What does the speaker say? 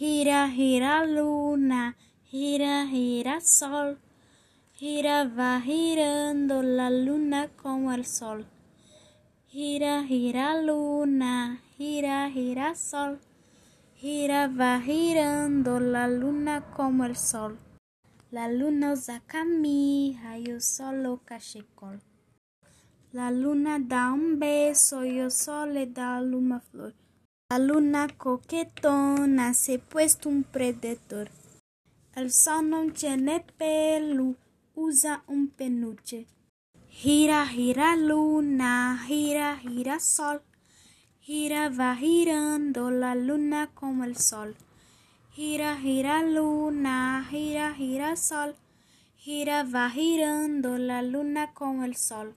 Gira, gira luna, gira, gira sol. Gira, va girando la luna como el sol. Gira, gira luna, gira, gira sol. Gira, va girando la luna como el sol. La luna usa camisa, yo solo cachecol. La luna da un beso, yo solo le da una flor. La luna coquetona se puesto un predador. El sol no tiene pelo, usa un peluche. Gira, gira luna, gira, gira sol. Gira, va girando la luna como el sol. Gira, gira luna, gira, gira sol. Gira, va girando la luna como el sol.